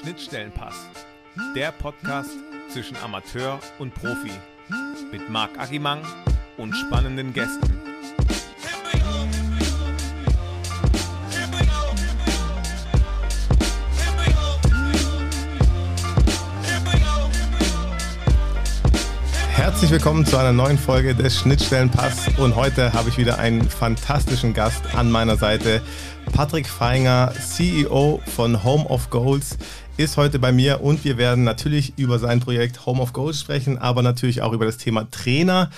Schnittstellenpass, der Podcast zwischen Amateur und Profi mit Marc Agimang und spannenden Gästen. Herzlich willkommen zu einer neuen Folge des Schnittstellenpass und heute habe ich wieder einen fantastischen Gast an meiner Seite. Patrick Feinger, CEO von Home of Goals, ist heute bei mir und wir werden natürlich über sein Projekt Home of Goals sprechen, aber natürlich auch über das Thema Trainer.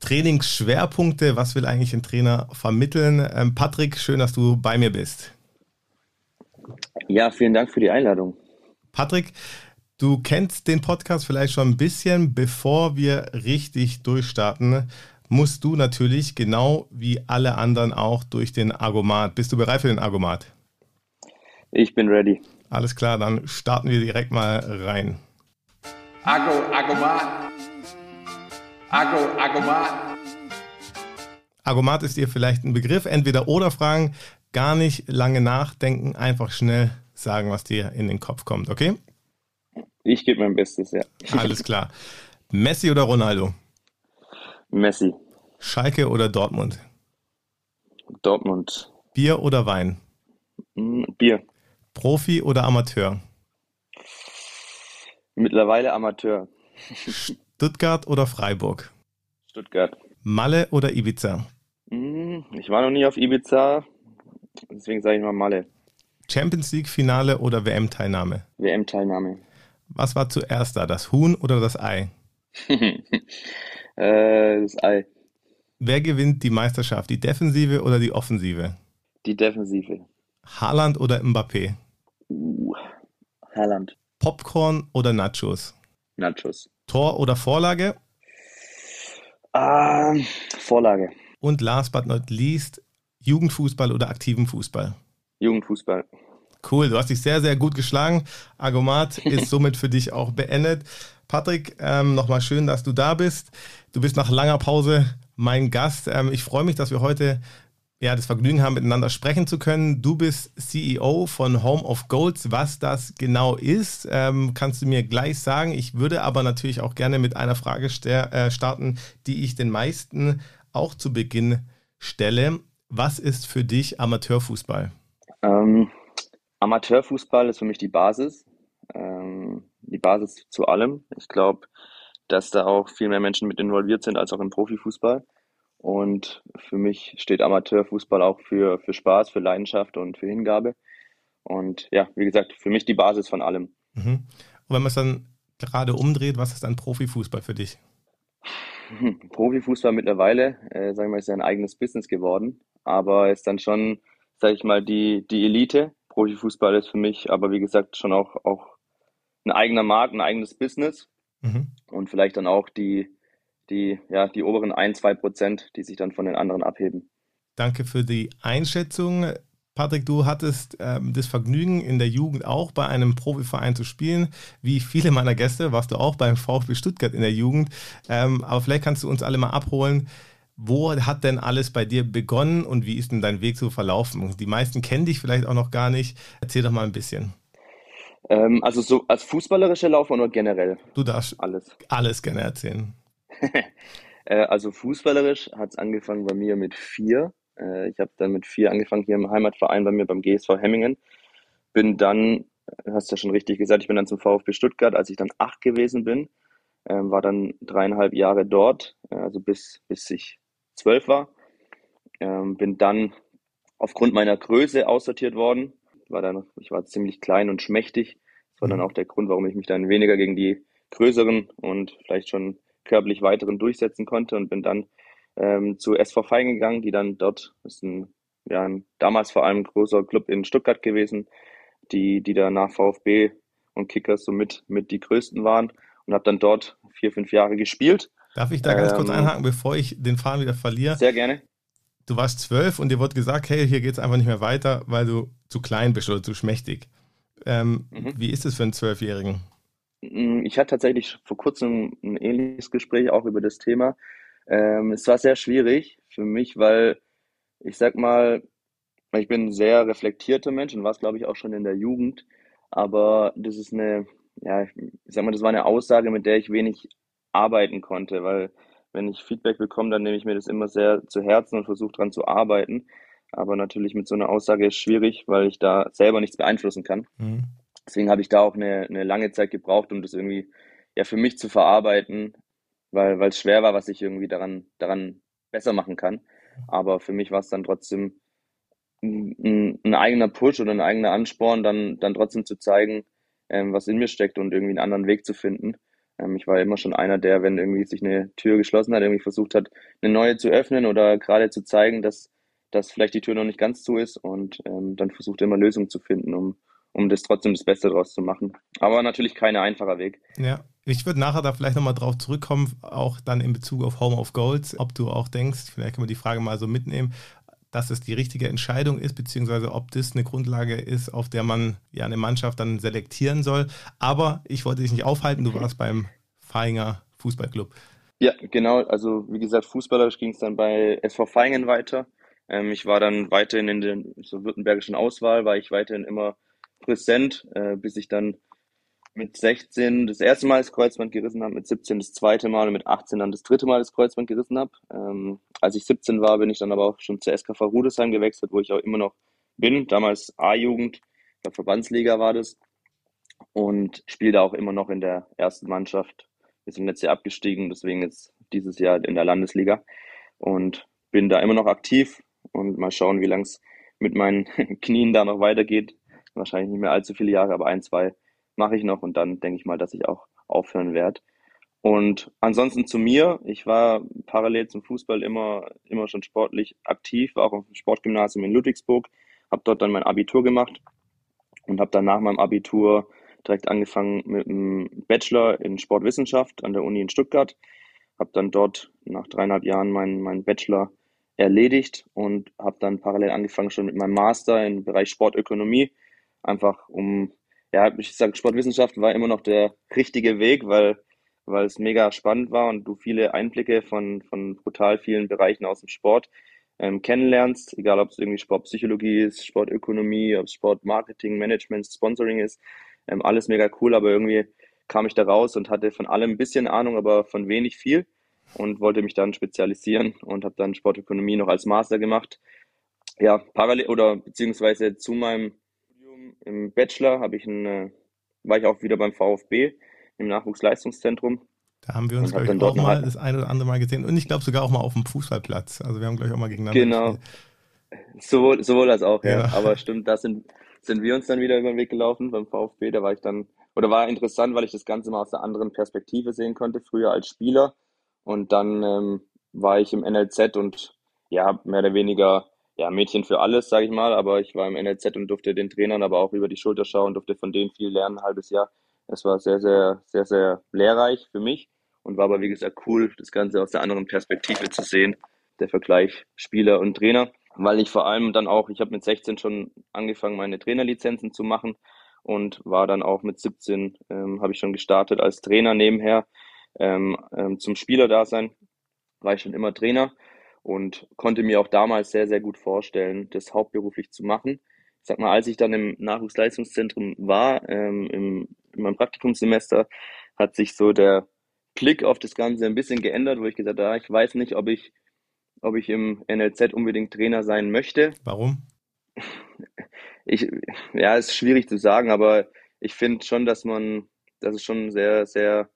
Trainingsschwerpunkte, was will eigentlich ein Trainer vermitteln? Ähm, Patrick, schön, dass du bei mir bist. Ja, vielen Dank für die Einladung. Patrick, du kennst den Podcast vielleicht schon ein bisschen. Bevor wir richtig durchstarten, musst du natürlich genau wie alle anderen auch durch den Argomat. Bist du bereit für den Argomat? Ich bin ready. Alles klar, dann starten wir direkt mal rein. Argo, Argomat. Argo, Argomat. Argomat ist dir vielleicht ein Begriff, entweder oder Fragen, gar nicht lange nachdenken, einfach schnell sagen, was dir in den Kopf kommt, okay? Ich gebe mein Bestes, ja. Alles klar. Messi oder Ronaldo? Messi. Schalke oder Dortmund? Dortmund. Bier oder Wein? Mm, Bier. Profi oder Amateur? Mittlerweile Amateur. Stuttgart oder Freiburg? Stuttgart. Malle oder Ibiza? Mm, Ich war noch nie auf Ibiza, deswegen sage ich mal Malle. Champions League Finale oder WM-Teilnahme? WM-Teilnahme. Was war zuerst da, das Huhn oder das Ei? Äh, das Ei. Wer gewinnt die Meisterschaft, die Defensive oder die Offensive? Die Defensive. Haaland oder Mbappé? Uh, Haaland. Popcorn oder Nachos? Nachos. Tor oder Vorlage? Ah, Vorlage. Und last but not least, Jugendfußball oder aktiven Fußball? Jugendfußball. Cool, du hast dich sehr, sehr gut geschlagen. Argomat ist somit für dich auch beendet. Patrick, ähm, nochmal schön, dass du da bist. Du bist nach langer Pause mein Gast. Ähm, ich freue mich, dass wir heute ja, das Vergnügen haben, miteinander sprechen zu können. Du bist CEO von Home of Goals. Was das genau ist, ähm, kannst du mir gleich sagen. Ich würde aber natürlich auch gerne mit einer Frage äh, starten, die ich den meisten auch zu Beginn stelle. Was ist für dich Amateurfußball? Ähm, Amateurfußball ist für mich die Basis. Ähm, die Basis zu allem. Ich glaube, dass da auch viel mehr Menschen mit involviert sind als auch im Profifußball. Und für mich steht Amateurfußball auch für, für Spaß, für Leidenschaft und für Hingabe. Und ja, wie gesagt, für mich die Basis von allem. Mhm. Und wenn man es dann gerade umdreht, was ist dann Profifußball für dich? Profifußball mittlerweile, äh, sagen wir, ist ja ein eigenes Business geworden, aber ist dann schon, sage ich mal, die, die Elite. Profifußball ist für mich aber, wie gesagt, schon auch, auch ein eigener Markt, ein eigenes Business Mhm. und vielleicht dann auch die, die, ja, die oberen ein, zwei Prozent, die sich dann von den anderen abheben. Danke für die Einschätzung. Patrick, du hattest ähm, das Vergnügen, in der Jugend auch bei einem Profiverein zu spielen. Wie viele meiner Gäste warst du auch beim VfB Stuttgart in der Jugend. Ähm, aber vielleicht kannst du uns alle mal abholen. Wo hat denn alles bei dir begonnen und wie ist denn dein Weg so verlaufen? Die meisten kennen dich vielleicht auch noch gar nicht. Erzähl doch mal ein bisschen. Ähm, also so als fußballerische Laufbahn oder generell Du darfst alles. alles gerne erzählen. Äh, also fußballerisch hat es angefangen bei mir mit vier. Äh, ich habe dann mit vier angefangen hier im Heimatverein bei mir beim GSV Hemmingen. Bin dann, hast ja schon richtig gesagt, ich bin dann zum VfB Stuttgart, als ich dann acht gewesen bin. Ähm, war dann dreieinhalb Jahre dort, äh, also bis, bis ich zwölf war. Ähm, bin dann aufgrund meiner Größe aussortiert worden. War dann, ich war ziemlich klein und schmächtig. Das war dann Mhm. auch der Grund, warum ich mich dann weniger gegen die größeren und vielleicht schon körperlich weiteren durchsetzen konnte und bin dann ähm, zu SV Feigen gegangen, die dann dort, das ist ein, ja, ein damals vor allem großer Club in Stuttgart gewesen, die, die da nach VfB und Kickers so mit, die größten waren und habe dann dort vier, fünf Jahre gespielt. Darf ich da ganz kurz Ähm, einhaken, bevor ich den Faden wieder verliere? Sehr gerne. Du warst zwölf und dir wurde gesagt, hey, hier geht es einfach nicht mehr weiter, weil du zu klein bist oder zu schmächtig. Ähm, Mhm. Wie ist es für einen Zwölfjährigen? Mm, Ich hatte tatsächlich vor kurzem ein ähnliches Gespräch auch über das Thema. Ähm, es war sehr schwierig für mich, weil ich sag mal, ich bin ein sehr reflektierter Mensch und war es, glaube ich, auch schon in der Jugend. aber das ist eine, ja, ich sag mal, das war eine Aussage, mit der ich wenig arbeiten konnte, weil wenn ich Feedback bekomme, dann nehme ich mir das immer sehr zu Herzen und versuche dran zu arbeiten. Aber natürlich mit so einer Aussage ist schwierig, weil ich da selber nichts beeinflussen kann. Mhm. Deswegen habe ich da auch eine, eine lange Zeit gebraucht, um das irgendwie ja für mich zu verarbeiten, weil es schwer war, was ich irgendwie daran daran besser machen kann. Aber für mich war es dann trotzdem ein, ein, eigener Push oder ein eigener Ansporn, dann dann trotzdem zu zeigen, ähm, was in mir steckt und irgendwie einen anderen Weg zu finden. Ähm, ich war immer schon einer, der, wenn irgendwie sich eine Tür geschlossen hat, irgendwie versucht hat, eine neue zu öffnen oder gerade zu zeigen, dass, dass vielleicht die Tür noch nicht ganz zu ist und ähm, dann versucht immer Lösungen zu finden, um, um das trotzdem das Beste daraus zu machen. Aber natürlich kein einfacher Weg. Ja, ich würde nachher da vielleicht nochmal drauf zurückkommen, auch dann in Bezug auf Home of Goals, ob du auch denkst, vielleicht können wir die Frage mal so mitnehmen, dass es die richtige Entscheidung ist, beziehungsweise ob das eine Grundlage ist, auf der man ja eine Mannschaft dann selektieren soll. Aber ich wollte dich nicht aufhalten, du warst beim Feinger Fußballclub. Ja, genau. Also wie gesagt, fußballerisch ging es dann bei SV Feingen weiter. Ähm, ich war dann weiterhin in der so württembergischen Auswahl, war ich weiterhin immer präsent, äh, bis ich dann mit 16 das erste Mal das Kreuzband gerissen habe, mit 17 das zweite Mal und mit 18 dann das dritte Mal das Kreuzband gerissen habe. Ähm, als ich 17 war, bin ich dann aber auch schon zur SKV Rudesheim gewechselt, wo ich auch immer noch bin. Damals A-Jugend, der Verbandsliga war das. Und spiele da auch immer noch in der ersten Mannschaft. Wir sind letztes Jahr abgestiegen, deswegen jetzt dieses Jahr in der Landesliga. Und bin da immer noch aktiv und mal schauen, wie lang es mit meinen Knien da noch weitergeht. Wahrscheinlich nicht mehr allzu viele Jahre, aber ein, zwei mache ich noch und dann denke ich mal, dass ich auch aufhören werde. Und ansonsten zu mir, ich war parallel zum Fußball immer, immer schon sportlich aktiv, war auch auf dem Sportgymnasium in Ludwigsburg, habe dort dann mein Abitur gemacht und habe dann nach meinem Abitur direkt angefangen mit einem Bachelor in Sportwissenschaft an der Uni in Stuttgart, habe dann dort nach dreieinhalb Jahren meinen, meinen Bachelor erledigt und habe dann parallel angefangen schon mit meinem Master im Bereich Sportökonomie, einfach um ja, ich sage, Sportwissenschaft war immer noch der richtige Weg, weil, weil es mega spannend war und du viele Einblicke von, von brutal vielen Bereichen aus dem Sport ähm, kennenlernst, egal ob es irgendwie Sportpsychologie ist, Sportökonomie, ob es Sportmarketing, Management, Sponsoring ist, ähm, alles mega cool, aber irgendwie kam ich da raus und hatte von allem ein bisschen Ahnung, aber von wenig viel und wollte mich dann spezialisieren und habe dann Sportökonomie noch als Master gemacht. Ja, parallel oder beziehungsweise zu meinem im Bachelor habe ich eine, war ich auch wieder beim VfB im Nachwuchsleistungszentrum. Da haben wir uns, glaube ich, auch mal halt das eine oder andere Mal gesehen. Und ich glaube sogar auch mal auf dem Fußballplatz. Also wir haben, glaube ich, auch mal gegeneinander Genau. Sowohl, sowohl als auch, ja. ja. Aber stimmt, da sind, sind wir uns dann wieder über den Weg gelaufen beim VfB. Da war ich dann, oder war interessant, weil ich das Ganze mal aus einer anderen Perspektive sehen konnte, früher als Spieler. Und dann ähm, war ich im NLZ und ja, mehr oder weniger ja, Mädchen für alles, sage ich mal, aber ich war im NLZ und durfte den Trainern aber auch über die Schulter schauen, durfte von denen viel lernen, ein halbes Jahr. Es war sehr, sehr, sehr, sehr lehrreich für mich und war aber, wie gesagt, cool, das Ganze aus der anderen Perspektive zu sehen, der Vergleich Spieler und Trainer, weil ich vor allem dann auch, ich habe mit 16 schon angefangen, meine Trainerlizenzen zu machen und war dann auch mit 17, ähm, habe ich schon gestartet als Trainer nebenher ähm, ähm, zum Spielerdasein, war ich schon immer Trainer und konnte mir auch damals sehr, sehr gut vorstellen, das hauptberuflich zu machen. Ich sag mal, als ich dann im Nachwuchsleistungszentrum war, ähm, im, in meinem Praktikumssemester, hat sich so der Blick auf das Ganze ein bisschen geändert, wo ich gesagt habe, ah, ich weiß nicht, ob ich, ob ich im NLZ unbedingt Trainer sein möchte. Warum? Ich, ja, ist schwierig zu sagen, aber ich finde schon, dass man, dass es schon ein sehr, sehr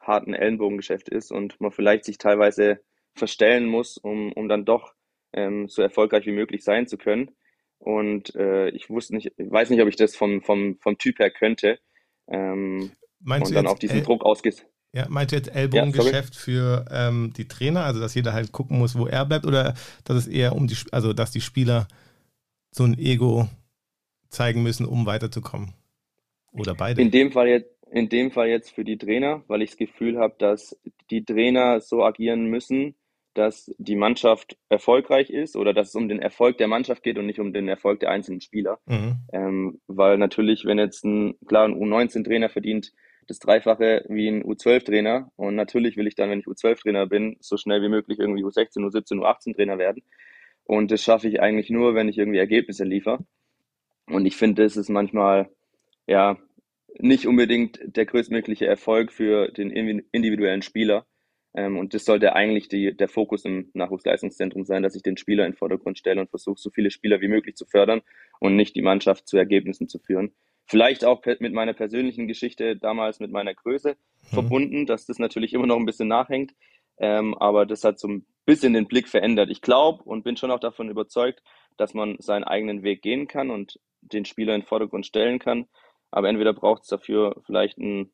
harten Ellenbogengeschäft ist und man vielleicht sich teilweise verstellen muss, um, um dann doch ähm, so erfolgreich wie möglich sein zu können. Und äh, ich wusste nicht, weiß nicht, ob ich das vom, vom, vom Typ her könnte. Ähm, meinst und dann auf diesen El Druck ausgeht. Ja, meinst du jetzt Ellbogengeschäft ja, für ähm, die Trainer, also dass jeder halt gucken muss, wo er bleibt, oder dass es eher um die, also dass die Spieler so ein Ego zeigen müssen, um weiterzukommen? Oder beide? In dem Fall jetzt, in dem Fall jetzt für die Trainer, weil ich das Gefühl habe, dass die Trainer so agieren müssen, dass die Mannschaft erfolgreich ist oder dass es um den Erfolg der Mannschaft geht und nicht um den Erfolg der einzelnen Spieler. Mhm. Ähm, weil natürlich, wenn jetzt ein, klar, ein U19-Trainer verdient das Dreifache wie ein U12-Trainer und natürlich will ich dann, wenn ich U12-Trainer bin, so schnell wie möglich irgendwie U16, U17, U18-Trainer werden. Und das schaffe ich eigentlich nur, wenn ich irgendwie Ergebnisse liefere. Und ich finde, es ist manchmal ja, nicht unbedingt der größtmögliche Erfolg für den individuellen Spieler. Ähm, und das sollte eigentlich die, der Fokus im Nachwuchsleistungszentrum sein, dass ich den Spieler in den Vordergrund stelle und versuche, so viele Spieler wie möglich zu fördern und nicht die Mannschaft zu Ergebnissen zu führen. Vielleicht auch mit meiner persönlichen Geschichte damals mit meiner Größe mhm. verbunden, dass das natürlich immer noch ein bisschen nachhängt. Ähm, aber das hat so ein bisschen den Blick verändert. Ich glaube und bin schon auch davon überzeugt, dass man seinen eigenen Weg gehen kann und den Spieler in den Vordergrund stellen kann. Aber entweder braucht es dafür vielleicht einen,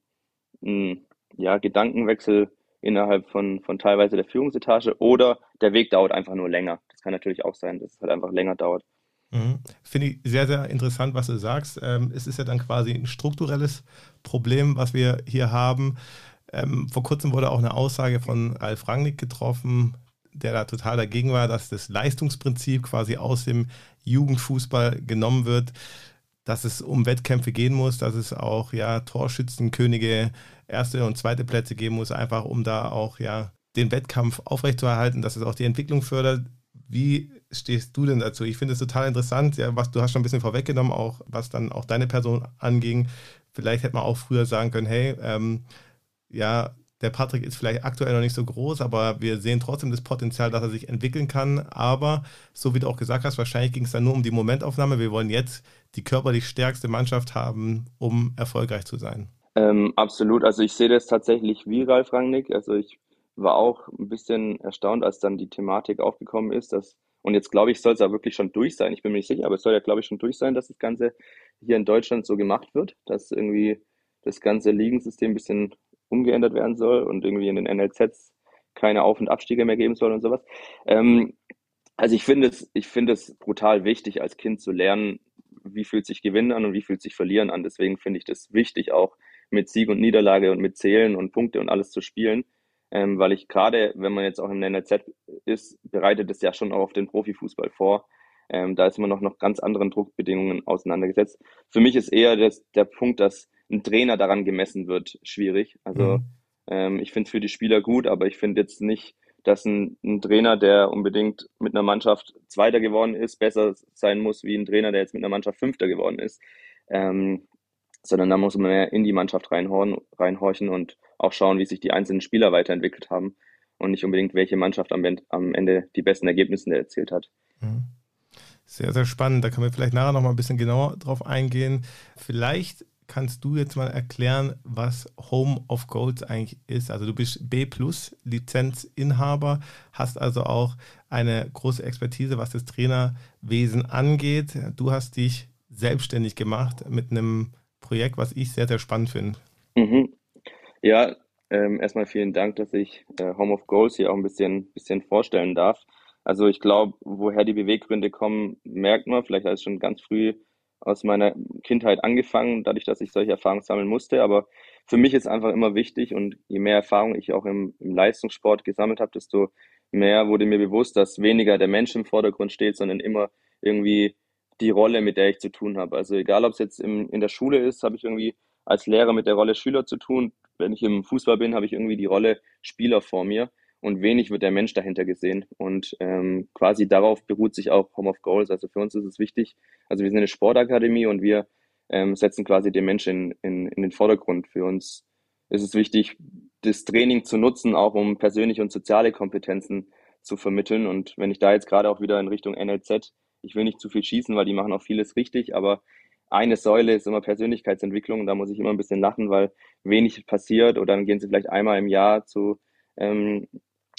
einen ja, Gedankenwechsel innerhalb von, von teilweise der Führungsetage oder der Weg dauert einfach nur länger. Das kann natürlich auch sein, dass es halt einfach länger dauert. Mhm. Finde ich sehr, sehr interessant, was du sagst. Ähm, es ist ja dann quasi ein strukturelles Problem, was wir hier haben. Ähm, vor kurzem wurde auch eine Aussage von Ralf Rangnick getroffen, der da total dagegen war, dass das Leistungsprinzip quasi aus dem Jugendfußball genommen wird, dass es um Wettkämpfe gehen muss, dass es auch ja Torschützenkönige erste und zweite Plätze geben muss, einfach um da auch ja den Wettkampf aufrechtzuerhalten, dass es auch die Entwicklung fördert. Wie stehst du denn dazu? Ich finde es total interessant, ja, was du hast schon ein bisschen vorweggenommen, auch was dann auch deine Person anging. Vielleicht hätte man auch früher sagen können, hey, ähm, ja, der Patrick ist vielleicht aktuell noch nicht so groß, aber wir sehen trotzdem das Potenzial, dass er sich entwickeln kann. Aber so wie du auch gesagt hast, wahrscheinlich ging es dann nur um die Momentaufnahme. Wir wollen jetzt die körperlich stärkste Mannschaft haben, um erfolgreich zu sein. Ähm, absolut. Also ich sehe das tatsächlich wie Ralf Rangnick. Also ich war auch ein bisschen erstaunt, als dann die Thematik aufgekommen ist, dass und jetzt glaube ich, soll es ja wirklich schon durch sein. Ich bin mir nicht sicher, aber es soll ja, glaube ich, schon durch sein, dass das Ganze hier in Deutschland so gemacht wird, dass irgendwie das ganze Ligensystem ein bisschen umgeändert werden soll und irgendwie in den NLZs keine Auf- und Abstiege mehr geben soll und sowas. Ähm, also ich finde es, ich finde es brutal wichtig, als Kind zu lernen, wie fühlt sich Gewinnen an und wie fühlt sich Verlieren an. Deswegen finde ich das wichtig, auch mit Sieg und Niederlage und mit Zählen und Punkte und alles zu spielen. Ähm, weil ich gerade, wenn man jetzt auch im NLZ ist, bereitet es ja schon auch auf den Profifußball vor. Ähm, da ist man noch noch ganz anderen Druckbedingungen auseinandergesetzt. Für mich ist eher das, der Punkt, dass ein Trainer daran gemessen wird, schwierig. Also mhm. ähm, ich finde es für die Spieler gut, aber ich finde jetzt nicht, dass ein, ein, Trainer, der unbedingt mit einer Mannschaft Zweiter geworden ist, besser sein muss wie ein Trainer, der jetzt mit einer Mannschaft Fünfter geworden ist. Ähm, sondern da muss man mehr in die Mannschaft reinhorchen, reinhorchen und auch schauen, wie sich die einzelnen Spieler weiterentwickelt haben und nicht unbedingt, welche Mannschaft am, am Ende die besten Ergebnisse erzielt hat. Mhm. Sehr, sehr spannend. Da können wir vielleicht nachher noch mal ein bisschen genauer drauf eingehen. Vielleicht kannst du jetzt mal erklären, was Home of Goals eigentlich ist? Also du bist B Plus Lizenzinhaber, hast also auch eine große Expertise, was das Trainerwesen angeht. Du hast dich selbstständig gemacht mit einem Projekt, was ich sehr, sehr spannend finde. Mhm. Ja, ähm, erstmal vielen Dank, dass ich äh, Home of Goals hier auch ein bisschen, bisschen vorstellen darf. Also ich glaube, woher die Beweggründe kommen, merkt man, vielleicht als schon ganz früh aus meiner Kindheit angefangen, dadurch, dass ich solche Erfahrungen sammeln musste. Aber für mich ist einfach immer wichtig und je mehr Erfahrung ich auch im, im Leistungssport gesammelt habe, desto mehr wurde mir bewusst, dass weniger der Mensch im Vordergrund steht, sondern immer irgendwie die Rolle, mit der ich zu tun habe. Also egal, ob es jetzt im, in der Schule ist, habe ich irgendwie als Lehrer mit der Rolle Schüler zu tun. Wenn ich im Fußball bin, habe ich irgendwie die Rolle Spieler vor mir und wenig wird der Mensch dahinter gesehen. Und ähm, quasi darauf beruht sich auch Home of Goals. Also für uns ist es wichtig, also wir sind eine Sportakademie und wir ähm, setzen quasi den Menschen in, in, in den Vordergrund. Für uns ist es wichtig, das Training zu nutzen, auch um persönliche und soziale Kompetenzen zu vermitteln. Und wenn ich da jetzt gerade auch wieder in Richtung NLZ, ich will nicht zu viel schießen, weil die machen auch vieles richtig, aber eine Säule ist immer Persönlichkeitsentwicklung. Da muss ich immer ein bisschen lachen, weil wenig passiert. Oder dann gehen sie vielleicht einmal im Jahr zu ähm,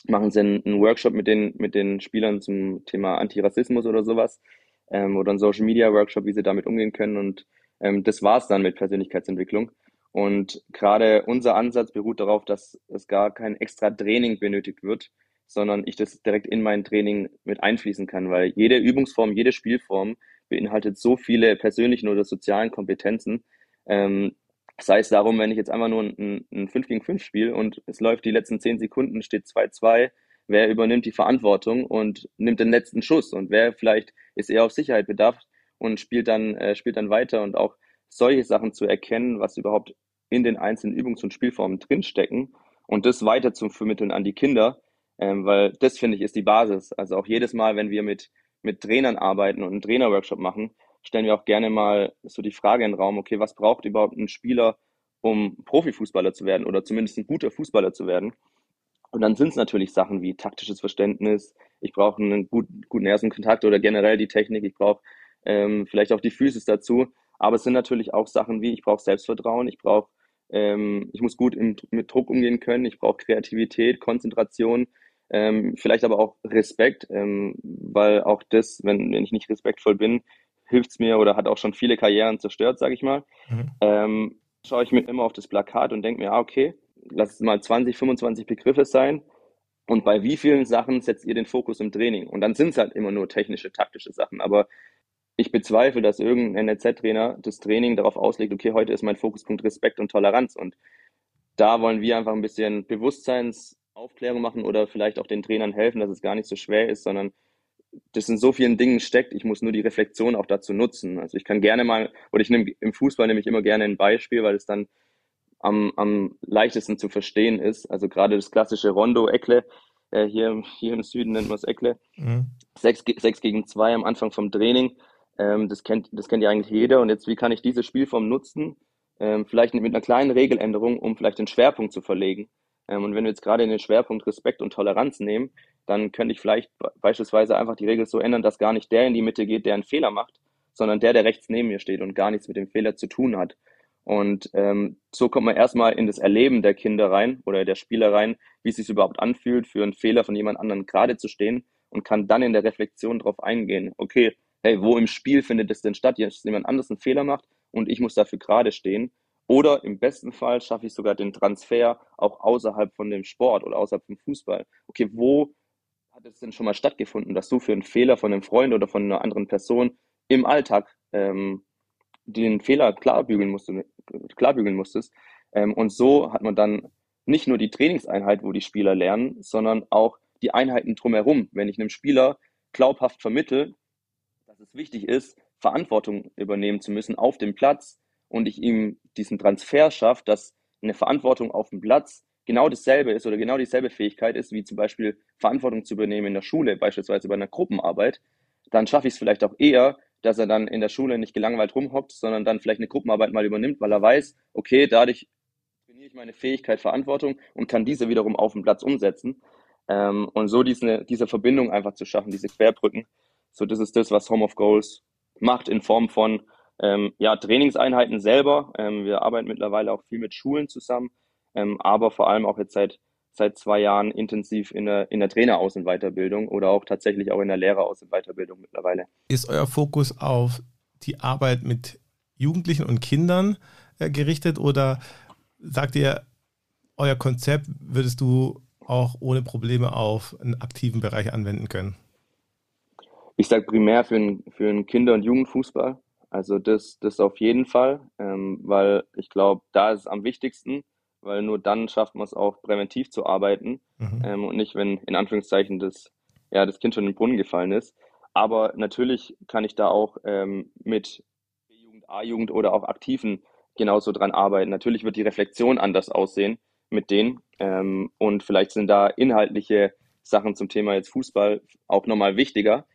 machen sie einen, Workshop mit den, mit den Spielern zum Thema Antirassismus oder sowas ähm, oder einen Social Media Workshop, wie sie damit umgehen können. Und ähm, das war's dann mit Persönlichkeitsentwicklung. Und gerade unser Ansatz beruht darauf, dass es gar kein extra Training benötigt wird, sondern ich das direkt in mein Training mit einfließen kann, weil jede Übungsform, jede Spielform beinhaltet so viele persönlichen oder sozialen Kompetenzen, ähm, Sei es darum, wenn ich jetzt einfach nur ein, ein 5 gegen 5 spiele und es läuft die letzten 10 Sekunden, steht 2-2, wer übernimmt die Verantwortung und nimmt den letzten Schuss? Und wer vielleicht ist eher auf Sicherheit bedacht und spielt dann, äh, spielt dann weiter? Und auch solche Sachen zu erkennen, was überhaupt in den einzelnen Übungs- und Spielformen drinstecken und das weiter zu vermitteln an die Kinder, ähm, weil das finde ich ist die Basis. Also auch jedes Mal, wenn wir mit, mit Trainern arbeiten und einen Trainerworkshop machen, stellen wir auch gerne mal so die Frage in den Raum, okay, was braucht überhaupt ein Spieler, um Profifußballer zu werden oder zumindest ein guter Fußballer zu werden? Und dann sind es natürlich Sachen wie taktisches Verständnis, ich brauche einen gut, guten ersten Kontakt oder generell die Technik, ich brauche ähm, vielleicht auch die Physis dazu. Aber es sind natürlich auch Sachen wie, ich brauche Selbstvertrauen, ich brauche, ähm, ich muss gut im, mit Druck umgehen können, ich brauche Kreativität, Konzentration, ähm, vielleicht aber auch Respekt, ähm, weil auch das, wenn, wenn ich nicht respektvoll bin, hilft es mir oder hat auch schon viele Karrieren zerstört, sage ich mal. Mhm. Ähm, schaue ich mir immer auf das Plakat und denke mir, ah, okay, lass es mal 20, 25 Begriffe sein. Und bei wie vielen Sachen setzt ihr den Fokus im Training? Und dann sind es halt immer nur technische, taktische Sachen. Aber ich bezweifle, dass irgendein NLZ-Trainer das Training darauf auslegt, okay, heute ist mein Fokuspunkt Respekt und Toleranz. Und da wollen wir einfach ein bisschen Bewusstseinsaufklärung machen oder vielleicht auch den Trainern helfen, dass es gar nicht so schwer ist, sondern das in so vielen Dingen steckt. Ich muss nur die Reflexion auch dazu nutzen. Also ich kann gerne mal, oder ich nehme im Fußball nehme ich immer gerne ein Beispiel, weil es dann am, am leichtesten zu verstehen ist. Also gerade das klassische Rondo, Eckle, äh, hier, hier im Süden nennt man es Eckle. Mhm. Sechs, sechs gegen zwei am Anfang vom Training. Ähm, das, kennt, das kennt ja eigentlich jeder. Und jetzt, wie kann ich diese Spielform nutzen? Ähm, vielleicht mit einer kleinen Regeländerung, um vielleicht den Schwerpunkt zu verlegen. Ähm, und wenn wir jetzt gerade den Schwerpunkt Respekt und Toleranz nehmen, dann könnte ich vielleicht beispielsweise einfach die Regel so ändern, dass gar nicht der in die Mitte geht, der einen Fehler macht, sondern der, der rechts neben mir steht und gar nichts mit dem Fehler zu tun hat. Und ähm, so kommt man erstmal in das Erleben der Kinder rein oder der Spieler rein, wie es sich überhaupt anfühlt, für einen Fehler von jemand anderem gerade zu stehen und kann dann in der Reflexion darauf eingehen, okay, hey, wo im Spiel findet es denn statt, dass jemand anderes einen Fehler macht und ich muss dafür gerade stehen. Oder im besten Fall schaffe ich sogar den Transfer auch außerhalb von dem Sport oder außerhalb vom Fußball. Okay, wo hat es denn schon mal stattgefunden, dass du für einen Fehler von einem Freund oder von einer anderen Person im Alltag ähm, den Fehler klarbügeln, musste, klarbügeln musstest? Ähm, und so hat man dann nicht nur die Trainingseinheit, wo die Spieler lernen, sondern auch die Einheiten drumherum. Wenn ich einem Spieler glaubhaft vermittel, dass es wichtig ist, Verantwortung übernehmen zu müssen auf dem Platz und ich ihm diesen Transfer schaffe, dass eine Verantwortung auf dem Platz genau dasselbe ist oder genau dieselbe Fähigkeit ist, wie zum Beispiel Verantwortung zu übernehmen in der Schule, beispielsweise bei einer Gruppenarbeit, dann schaffe ich es vielleicht auch eher, dass er dann in der Schule nicht gelangweilt rumhockt, sondern dann vielleicht eine Gruppenarbeit mal übernimmt, weil er weiß, okay, dadurch trainiere ich meine Fähigkeit Verantwortung und kann diese wiederum auf dem Platz umsetzen. Ähm, und so diese, diese Verbindung einfach zu schaffen, diese Querbrücken, so, das ist das, was Home of Goals macht in Form von ähm, ja, Trainingseinheiten selber. Ähm, wir arbeiten mittlerweile auch viel mit Schulen zusammen, ähm, aber vor allem auch jetzt seit, seit zwei Jahren intensiv in der, in der Traineraus- und Weiterbildung oder auch tatsächlich auch in der Lehreraus- und Weiterbildung mittlerweile. Ist euer Fokus auf die Arbeit mit Jugendlichen und Kindern äh, gerichtet oder sagt ihr, euer Konzept würdest du auch ohne Probleme auf einen aktiven Bereich anwenden können? Ich sage primär für einen für einen Kinder- und Jugendfußball. Also das, das auf jeden Fall, ähm, weil ich glaube, da ist es am wichtigsten, weil nur dann schafft man es auch präventiv zu arbeiten mhm. ähm, und nicht, wenn in Anführungszeichen das, ja, das Kind schon in den Brunnen gefallen ist. Aber natürlich kann ich da auch ähm, mit B-Jugend, A-Jugend oder auch Aktiven genauso dran arbeiten. Natürlich wird die Reflexion anders aussehen mit denen ähm, und vielleicht sind da inhaltliche Sachen zum Thema jetzt Fußball auch nochmal wichtiger.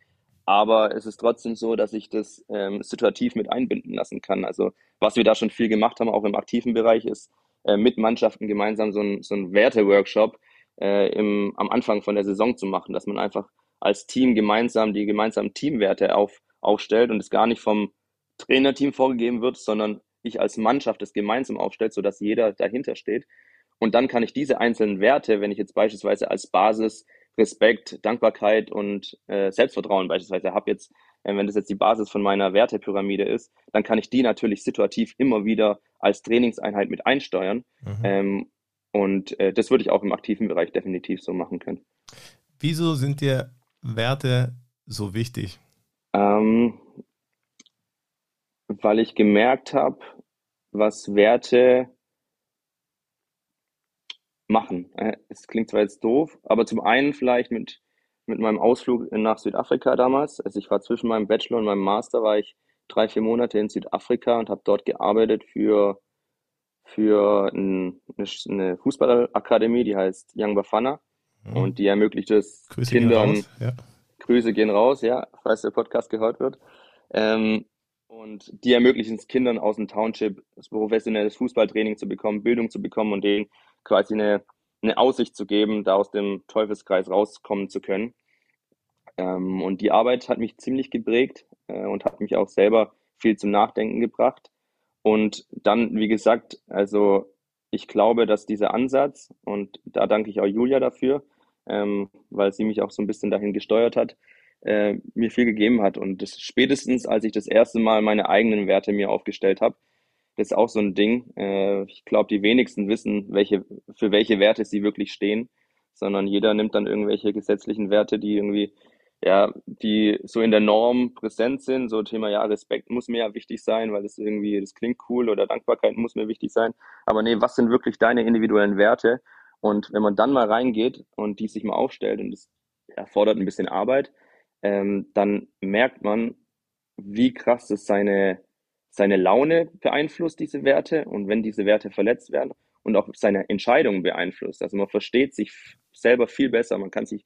Aber es ist trotzdem so, dass ich das ähm, situativ mit einbinden lassen kann. Also was wir da schon viel gemacht haben, auch im aktiven Bereich, ist äh, mit Mannschaften gemeinsam so ein, so ein Werte-Workshop äh, am Anfang von der Saison zu machen, dass man einfach als Team gemeinsam die gemeinsamen Teamwerte auf, aufstellt und es gar nicht vom Trainerteam vorgegeben wird, sondern ich als Mannschaft es gemeinsam aufstellt, sodass jeder dahinter steht. Und dann kann ich diese einzelnen Werte, wenn ich jetzt beispielsweise als Basis Respekt, Dankbarkeit und äh, Selbstvertrauen beispielsweise habe jetzt, äh, wenn das jetzt die Basis von meiner Wertepyramide ist, dann kann ich die natürlich situativ immer wieder als Trainingseinheit mit einsteuern. Mhm. Ähm, und äh, das würde ich auch im aktiven Bereich definitiv so machen können. Wieso sind dir Werte so wichtig? Ähm, weil ich gemerkt habe, was Werte machen. Äh, es klingt zwar jetzt doof, aber zum einen vielleicht mit, mit meinem Ausflug nach Südafrika damals. Also ich war zwischen meinem Bachelor und meinem Master, war ich drei, vier Monate in Südafrika und habe dort gearbeitet für, für ein, eine Fußballakademie, die heißt Young Bafana. Mhm. Und die ermöglicht es Grüße Kindern. Gehen raus, ja. Grüße gehen raus, ja, falls der Podcast gehört wird. Ähm, Und die ermöglichen es Kindern aus dem Township, professionelles Fußballtraining zu bekommen, Bildung zu bekommen und denen quasi eine, eine Aussicht zu geben, da aus dem Teufelskreis rauskommen zu können. Ähm, und die Arbeit hat mich ziemlich geprägt äh, und hat mich auch selber viel zum Nachdenken gebracht. Und dann, wie gesagt, also ich glaube, dass dieser Ansatz, und da danke ich auch Julia dafür, ähm, weil sie mich auch so ein bisschen dahin gesteuert hat, äh, mir viel gegeben hat. Und das spätestens, als ich das erste Mal meine eigenen Werte mir aufgestellt habe, das ist auch so ein Ding. Äh, ich glaube, die wenigsten wissen, welche, für welche Werte sie wirklich stehen, sondern jeder nimmt dann irgendwelche gesetzlichen Werte, die irgendwie, ja, die so in der Norm präsent sind. So Thema, ja, Respekt muss mir ja wichtig sein, weil das irgendwie, das klingt cool oder Dankbarkeit muss mir wichtig sein. Aber nee, was sind wirklich deine individuellen Werte? Und wenn man dann mal reingeht und die sich mal aufstellt und das erfordert ein bisschen Arbeit, ähm, dann merkt man, wie krass es seine, seine Laune beeinflusst, diese Werte, und wenn diese Werte verletzt werden und auch seine Entscheidungen beeinflusst. Also man versteht sich selber viel besser, man kann sich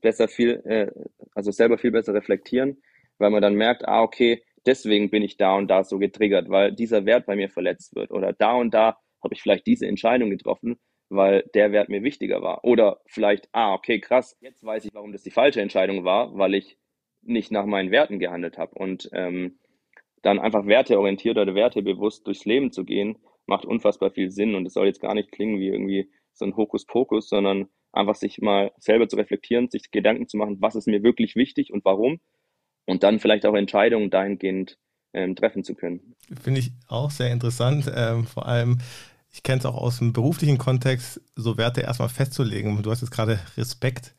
besser viel, äh, also selber viel besser reflektieren, weil man dann merkt, ah, okay, deswegen bin ich da und da so getriggert, weil dieser Wert bei mir verletzt wird. Oder da und da habe ich vielleicht diese Entscheidung getroffen, weil der Wert mir wichtiger war. Oder vielleicht, ah, okay, krass, jetzt weiß ich, warum das die falsche Entscheidung war, weil ich nicht nach meinen Werten gehandelt habe. Und ähm, dann einfach werteorientiert oder wertebewusst durchs Leben zu gehen, macht unfassbar viel Sinn. Und es soll jetzt gar nicht klingen wie irgendwie so ein Hokuspokus, sondern einfach sich mal selber zu reflektieren, sich Gedanken zu machen, was ist mir wirklich wichtig und warum. Und dann vielleicht auch Entscheidungen dahingehend ähm, treffen zu können. Finde ich auch sehr interessant. Ähm, vor allem, ich kenne es auch aus dem beruflichen Kontext, so Werte erstmal festzulegen. Du hast jetzt gerade Respekt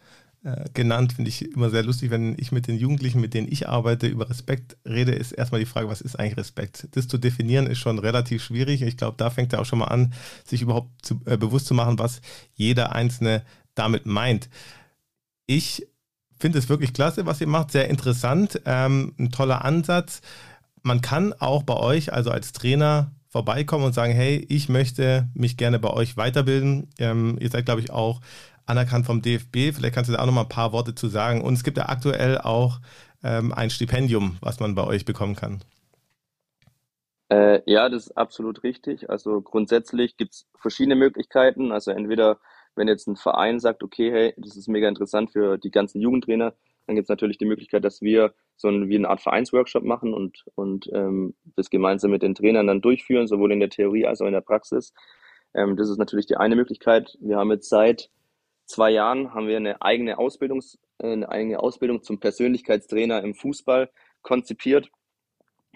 äh, genannt, finde ich immer sehr lustig, wenn ich mit den Jugendlichen, mit denen ich arbeite, über Respekt rede, ist erstmal die Frage, was ist eigentlich Respekt? Das zu definieren ist schon relativ schwierig. Ich glaube, da fängt er auch schon mal an, sich überhaupt zu, äh, bewusst zu machen, was jeder Einzelne damit meint. Ich finde es wirklich klasse, was ihr macht, sehr interessant, ähm, ein toller Ansatz. Man kann auch bei euch, also als Trainer, vorbeikommen und sagen, hey, ich möchte mich gerne bei euch weiterbilden. Ähm, ihr seid, glaube ich, auch anerkannt vom DFB. Vielleicht kannst du da auch noch mal ein paar Worte zu sagen. Und es gibt ja aktuell auch ähm, ein Stipendium, was man bei euch bekommen kann. Äh, ja, das ist absolut richtig. Also grundsätzlich gibt es verschiedene Möglichkeiten. Also entweder, wenn jetzt ein Verein sagt, okay, hey, das ist mega interessant für die ganzen Jugendtrainer, dann gibt es natürlich die Möglichkeit, dass wir so ein, wie eine Art Vereinsworkshop machen und, und ähm, das gemeinsam mit den Trainern dann durchführen, sowohl in der Theorie als auch in der Praxis. Ähm, das ist natürlich die eine Möglichkeit. Wir haben jetzt seit zwei Jahren haben wir eine eigene, Ausbildungs, äh, eine eigene Ausbildung zum Persönlichkeitstrainer im Fußball konzipiert.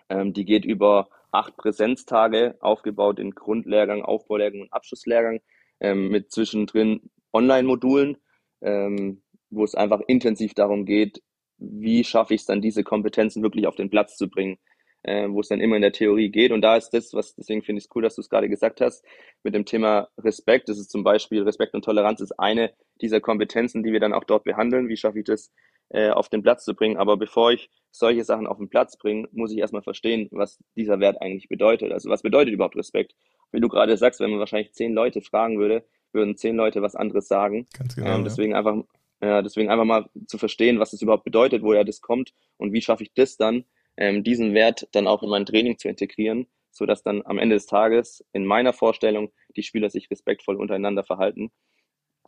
Ähm, die geht über acht Präsenztage, aufgebaut in Grundlehrgang, Aufbaulehrgang und Abschlusslehrgang, ähm, mit zwischendrin Online-Modulen, ähm, wo es einfach intensiv darum geht, wie schaffe ich es dann, diese Kompetenzen wirklich auf den Platz zu bringen äh, wo es dann immer in der Theorie geht. Und da ist das, was deswegen finde ich es cool, dass du es gerade gesagt hast, mit dem Thema Respekt. Das ist zum Beispiel Respekt und Toleranz ist eine dieser Kompetenzen, die wir dann auch dort behandeln. Wie schaffe ich das äh, auf den Platz zu bringen? Aber bevor ich solche Sachen auf den Platz bringe, muss ich erstmal verstehen, was dieser Wert eigentlich bedeutet. Also was bedeutet überhaupt Respekt? Wie du gerade sagst, wenn man wahrscheinlich zehn Leute fragen würde, würden zehn Leute was anderes sagen. Ganz genau. Ähm, deswegen ja. einfach ja, deswegen einfach mal zu verstehen, was das überhaupt bedeutet, woher das kommt und wie schaffe ich das dann, ähm, diesen Wert dann auch in mein Training zu integrieren, sodass dann am Ende des Tages in meiner Vorstellung die Spieler sich respektvoll untereinander verhalten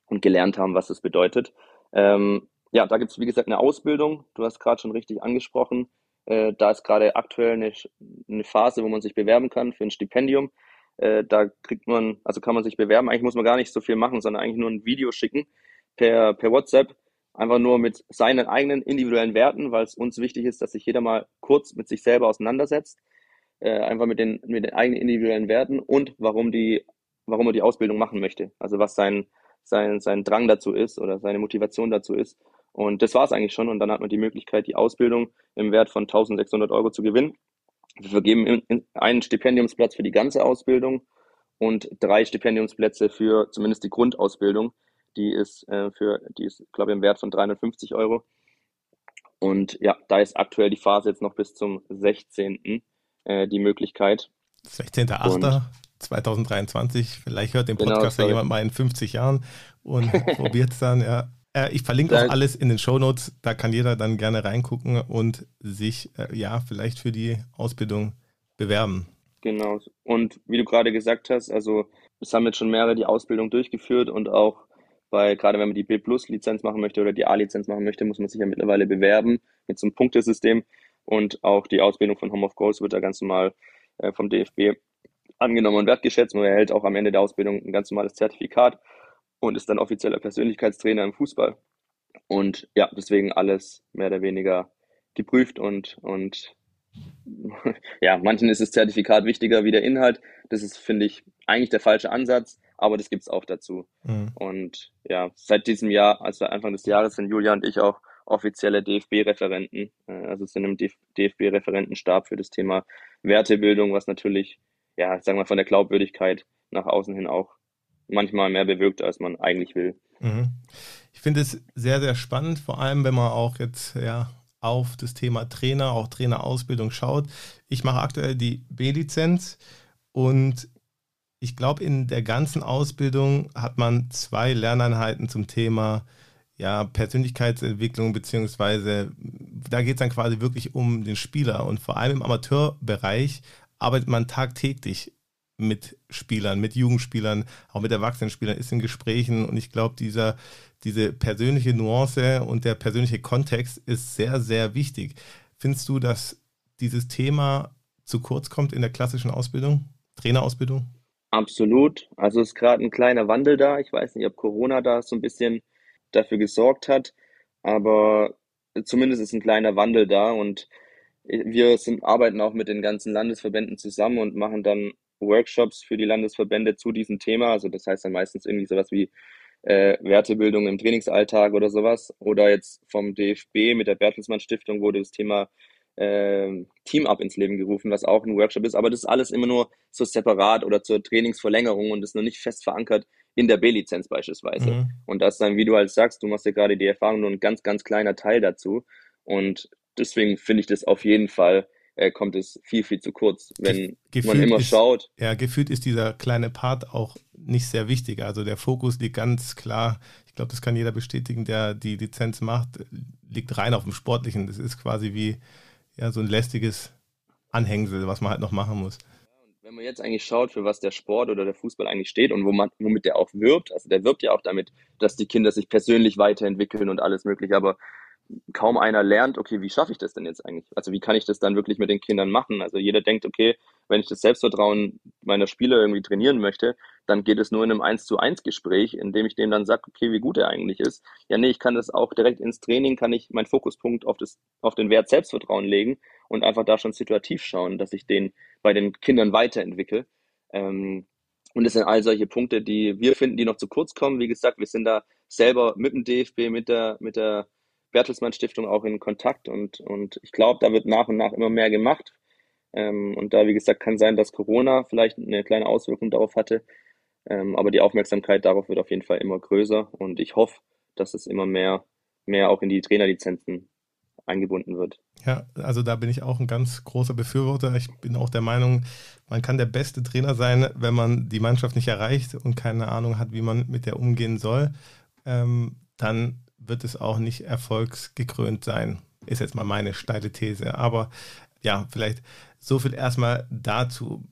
und gelernt haben, was das bedeutet. Ähm, ja, da gibt es, wie gesagt, eine Ausbildung. Du hast gerade schon richtig angesprochen. Äh, da ist gerade aktuell eine, eine, Phase, wo man sich bewerben kann für ein Stipendium. Äh, da kriegt man, also kann man sich bewerben. Eigentlich muss man gar nicht so viel machen, sondern eigentlich nur ein Video schicken per, per WhatsApp einfach nur mit seinen eigenen individuellen Werten, weil es uns wichtig ist, dass sich jeder mal kurz mit sich selber auseinandersetzt, äh, einfach mit den, mit den eigenen individuellen Werten und warum die, warum er die Ausbildung machen möchte. Also was sein, sein, sein Drang dazu ist oder seine Motivation dazu ist. Und das war es eigentlich schon. Und dann hat man die Möglichkeit, die Ausbildung im Wert von 1600 Euro zu gewinnen. Wir vergeben einen Stipendiumsplatz für die ganze Ausbildung und drei Stipendiumsplätze für zumindest die Grundausbildung. Die ist äh, für, die ist, glaube ich, im Wert von 350 Euro. Und ja, da ist aktuell die Phase jetzt noch bis zum 16. Äh, die Möglichkeit. 16.08.2023. Vielleicht hört den genau, Podcast genau, ja jemand mal in 50 Jahren und probiert es dann, ja. Äh, ich verlinke auch alles in den Show Notes. Da kann jeder dann gerne reingucken und sich äh, ja vielleicht für die Ausbildung bewerben. Genau. Und wie du gerade gesagt hast, also es haben jetzt schon mehrere die Ausbildung durchgeführt und auch bei, gerade wenn man die B-Plus-Lizenz machen möchte oder die A-Lizenz machen möchte, muss man sich ja mittlerweile bewerben mit so einem Punktesystem. Und auch die Ausbildung von Home of Goals wird da ganz normal äh, vom DFB angenommen und wertgeschätzt. Man erhält auch am Ende der Ausbildung ein ganz normales Zertifikat und ist dann offizieller Persönlichkeitstrainer im Fußball. Und ja, deswegen alles mehr oder weniger geprüft und, und ja, manchen ist das Zertifikat wichtiger wie der Inhalt. Das ist, finde ich, eigentlich der falsche Ansatz, aber das gibt es auch dazu. Mhm. Und ja, seit diesem Jahr, also Anfang des Jahres, sind Julia und ich auch offizielle DFB-Referenten, äh, also sind im DFB-Referentenstab für das Thema Wertebildung, was natürlich, ja, sagen wir von der Glaubwürdigkeit nach außen hin auch manchmal mehr bewirkt, als man eigentlich will. Mhm. Ich finde es sehr, sehr spannend, vor allem wenn man auch jetzt ja auf das Thema Trainer, auch Trainerausbildung schaut. Ich mache aktuell die B-Lizenz und ich glaube, in der ganzen Ausbildung hat man zwei Lerneinheiten zum Thema ja, Persönlichkeitsentwicklung, beziehungsweise da geht es dann quasi wirklich um den Spieler. Und vor allem im Amateurbereich arbeitet man tagtäglich mit Spielern, mit Jugendspielern, auch mit Erwachsenenspielern, ist in Gesprächen. Und ich glaube, diese persönliche Nuance und der persönliche Kontext ist sehr, sehr wichtig. Findest du, dass dieses Thema zu kurz kommt in der klassischen Ausbildung, Trainerausbildung? Absolut. Also ist gerade ein kleiner Wandel da. Ich weiß nicht, ob Corona da so ein bisschen dafür gesorgt hat, aber zumindest ist ein kleiner Wandel da und wir sind, arbeiten auch mit den ganzen Landesverbänden zusammen und machen dann Workshops für die Landesverbände zu diesem Thema. Also das heißt dann meistens irgendwie sowas wie äh, Wertebildung im Trainingsalltag oder sowas. Oder jetzt vom DFB mit der Bertelsmann Stiftung wurde das Thema äh, Team-Up ins Leben gerufen, was auch ein Workshop ist. Aber das ist alles immer nur so separat oder zur Trainingsverlängerung und ist noch nicht fest verankert in der B-Lizenz beispielsweise. Mhm. Und das dann, wie du halt sagst, du machst ja gerade die Erfahrung, nur ein ganz, ganz kleiner Teil dazu. Und deswegen finde ich das auf jeden Fall äh, kommt es viel, viel zu kurz, wenn Ge man immer ist, schaut. Ja, gefühlt ist dieser kleine Part auch nicht sehr wichtig. Also der Fokus liegt ganz klar, ich glaube, das kann jeder bestätigen, der die Lizenz macht, liegt rein auf dem Sportlichen. Das ist quasi wie ja, so ein lästiges Anhängsel, was man halt noch machen muss. Wenn man jetzt eigentlich schaut, für was der Sport oder der Fußball eigentlich steht und womit der auch wirbt, also der wirbt ja auch damit, dass die Kinder sich persönlich weiterentwickeln und alles mögliche, aber kaum einer lernt, okay, wie schaffe ich das denn jetzt eigentlich? Also wie kann ich das dann wirklich mit den Kindern machen? Also jeder denkt, okay, wenn ich das Selbstvertrauen meiner Spieler irgendwie trainieren möchte, dann geht es nur in einem 1 zu 1 Gespräch, in dem ich dem dann sage, okay, wie gut er eigentlich ist. Ja, nee, ich kann das auch direkt ins Training, kann ich meinen Fokuspunkt auf, das, auf den Wert Selbstvertrauen legen und einfach da schon situativ schauen, dass ich den bei den Kindern weiterentwickle. Ähm, und das sind all solche Punkte, die wir finden, die noch zu kurz kommen. Wie gesagt, wir sind da selber mit dem DFB, mit der, mit der Bertelsmann Stiftung auch in Kontakt und, und ich glaube, da wird nach und nach immer mehr gemacht. Ähm, und da, wie gesagt, kann sein, dass Corona vielleicht eine kleine Auswirkung darauf hatte. Ähm, aber die Aufmerksamkeit darauf wird auf jeden Fall immer größer und ich hoffe, dass es immer mehr, mehr auch in die Trainerlizenzen eingebunden wird. Ja, also da bin ich auch ein ganz großer Befürworter. Ich bin auch der Meinung, man kann der beste Trainer sein, wenn man die Mannschaft nicht erreicht und keine Ahnung hat, wie man mit der umgehen soll. Ähm, dann wird es auch nicht erfolgsgekrönt sein. Ist jetzt mal meine steile These. Aber ja, vielleicht so viel erstmal dazu.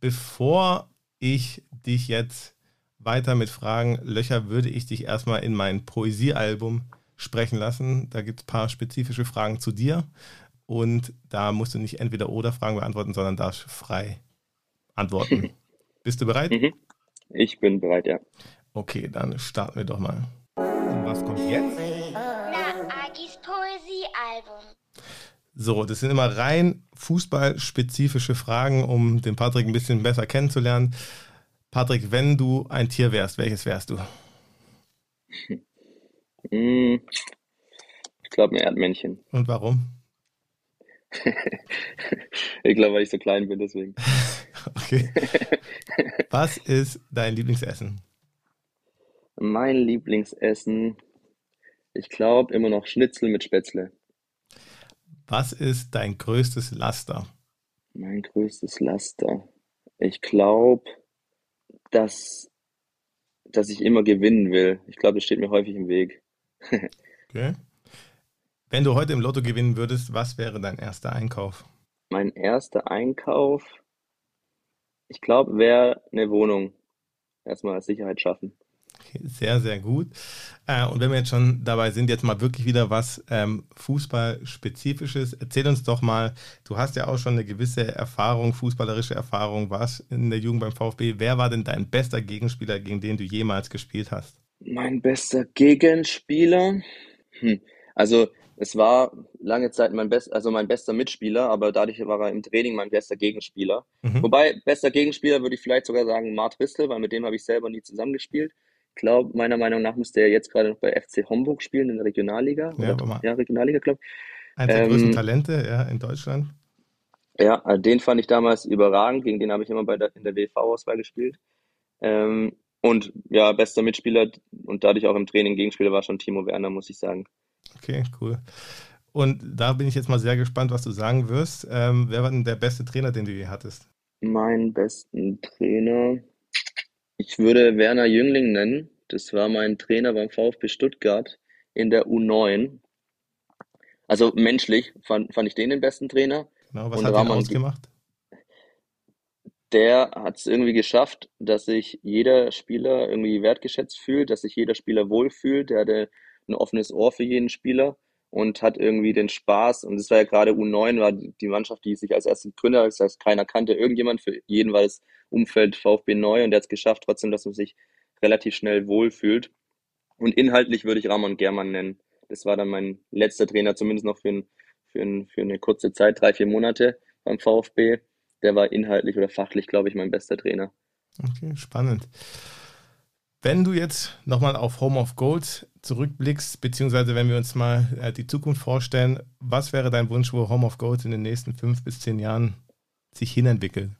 Bevor ich dich jetzt weiter mit Fragen löcher, würde ich dich erstmal in mein Poesiealbum sprechen lassen. Da gibt es ein paar spezifische Fragen zu dir. Und da musst du nicht entweder oder Fragen beantworten, sondern darfst frei antworten. Bist du bereit? Mhm. Ich bin bereit, ja. Okay, dann starten wir doch mal. Und was kommt jetzt? Na, Agis Poesiealbum. So, das sind immer rein fußballspezifische Fragen, um den Patrick ein bisschen besser kennenzulernen. Patrick, wenn du ein Tier wärst, welches wärst du? Hm, ich glaube ein Erdmännchen. Und warum? ich glaube, weil ich so klein bin, deswegen. okay. Was ist dein Lieblingsessen? Mein Lieblingsessen, ich glaube immer noch Schnitzel mit Spätzle. Was ist dein größtes Laster? Mein größtes Laster. Ich glaube, dass, dass ich immer gewinnen will. Ich glaube, das steht mir häufig im Weg. okay. Wenn du heute im Lotto gewinnen würdest, was wäre dein erster Einkauf? Mein erster Einkauf, ich glaube, wäre eine Wohnung. Erstmal Sicherheit schaffen. Sehr, sehr gut. Äh, und wenn wir jetzt schon dabei sind, jetzt mal wirklich wieder was ähm, Fußballspezifisches. Erzähl uns doch mal, du hast ja auch schon eine gewisse Erfahrung, fußballerische Erfahrung, warst in der Jugend beim VfB. Wer war denn dein bester Gegenspieler, gegen den du jemals gespielt hast? Mein bester Gegenspieler? Hm. Also es war lange Zeit mein best, also mein bester Mitspieler, aber dadurch war er im Training mein bester Gegenspieler. Mhm. Wobei, bester Gegenspieler würde ich vielleicht sogar sagen Mart Ristel, weil mit dem habe ich selber nie zusammengespielt. Ich glaube, meiner Meinung nach müsste er jetzt gerade noch bei FC Homburg spielen in der Regionalliga. Ja, oder, ja Regionalliga, glaube ich. Eines der ähm, größten Talente ja, in Deutschland. Ja, äh, den fand ich damals überragend. Gegen den habe ich immer bei der, in der WV-Auswahl gespielt. Ähm, und ja, bester Mitspieler und dadurch auch im Training Gegenspieler war schon Timo Werner, muss ich sagen. Okay, cool. Und da bin ich jetzt mal sehr gespannt, was du sagen wirst. Ähm, wer war denn der beste Trainer, den du je hattest? Meinen besten Trainer. Ich würde Werner Jüngling nennen. Das war mein Trainer beim VfB Stuttgart in der U9. Also menschlich fand, fand ich den den besten Trainer. Genau, was Und hat Ramon ausgemacht? Der hat es irgendwie geschafft, dass sich jeder Spieler irgendwie wertgeschätzt fühlt, dass sich jeder Spieler wohlfühlt. Der hatte ein offenes Ohr für jeden Spieler und hat irgendwie den Spaß. Und es war ja gerade U9, war die Mannschaft, die sich als erste gegründet hat. Das heißt, keiner kannte irgendjemand. Für jeden war das Umfeld VfB neu und der hat es geschafft, trotzdem, dass man sich relativ schnell wohlfühlt. Und inhaltlich würde ich Ramon Germann nennen. Das war dann mein letzter Trainer, zumindest noch für, ein, für, ein, für eine kurze Zeit, drei, vier Monate beim VfB. Der war inhaltlich oder fachlich, glaube ich, mein bester Trainer. Okay, spannend. Wenn du jetzt nochmal auf Home of Gold zurückblickst, beziehungsweise wenn wir uns mal äh, die Zukunft vorstellen, was wäre dein Wunsch, wo Home of Gold in den nächsten fünf bis zehn Jahren sich hinentwickelt?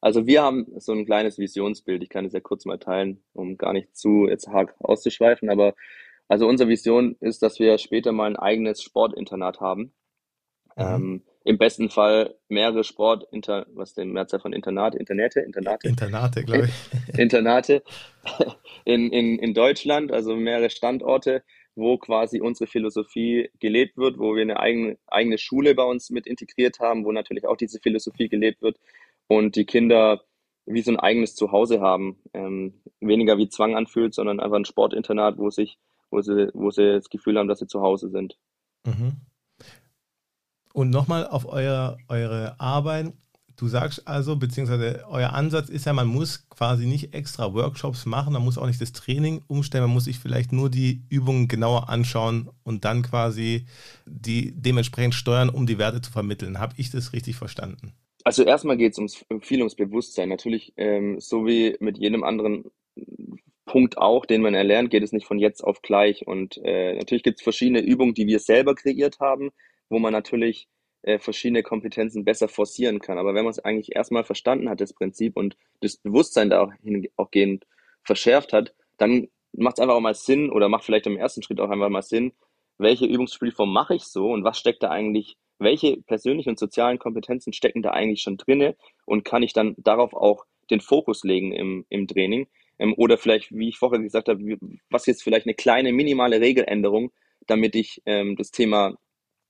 Also wir haben so ein kleines Visionsbild. Ich kann es ja kurz mal teilen, um gar nicht zu jetzt hart auszuschweifen. Aber also unsere Vision ist, dass wir später mal ein eigenes Sportinternat haben. Mhm. Ähm, im besten Fall mehrere Sport, inter, was den Mehrzahl von Internat, Internate, Internate. Internate, glaube ich. Internate in, in, in Deutschland, also mehrere Standorte, wo quasi unsere Philosophie gelebt wird, wo wir eine eigene, eigene Schule bei uns mit integriert haben, wo natürlich auch diese Philosophie gelebt wird und die Kinder wie so ein eigenes Zuhause haben, ähm, weniger wie Zwang anfühlt, sondern einfach ein Sportinternat, wo sich, wo sie, wo sie das Gefühl haben, dass sie zu Hause sind. Mhm. Und nochmal auf euer, eure Arbeit. Du sagst also, beziehungsweise euer Ansatz ist ja, man muss quasi nicht extra Workshops machen, man muss auch nicht das Training umstellen, man muss sich vielleicht nur die Übungen genauer anschauen und dann quasi die dementsprechend steuern, um die Werte zu vermitteln. Habe ich das richtig verstanden? Also erstmal geht es ums, viel ums Bewusstsein. Natürlich, ähm, so wie mit jedem anderen Punkt auch, den man erlernt, geht es nicht von jetzt auf gleich. Und äh, natürlich gibt es verschiedene Übungen, die wir selber kreiert haben, wo man natürlich äh, verschiedene Kompetenzen besser forcieren kann. Aber wenn man es eigentlich erstmal verstanden hat, das Prinzip, und das Bewusstsein da auch gehend verschärft hat, dann macht es einfach auch mal Sinn oder macht vielleicht im ersten Schritt auch einfach mal Sinn, welche Übungsspielform mache ich so und was steckt da eigentlich, welche persönlichen und sozialen Kompetenzen stecken da eigentlich schon drinne und kann ich dann darauf auch den Fokus legen im, im Training. Ähm, oder vielleicht, wie ich vorher gesagt habe, was jetzt vielleicht eine kleine minimale Regeländerung, damit ich ähm, das Thema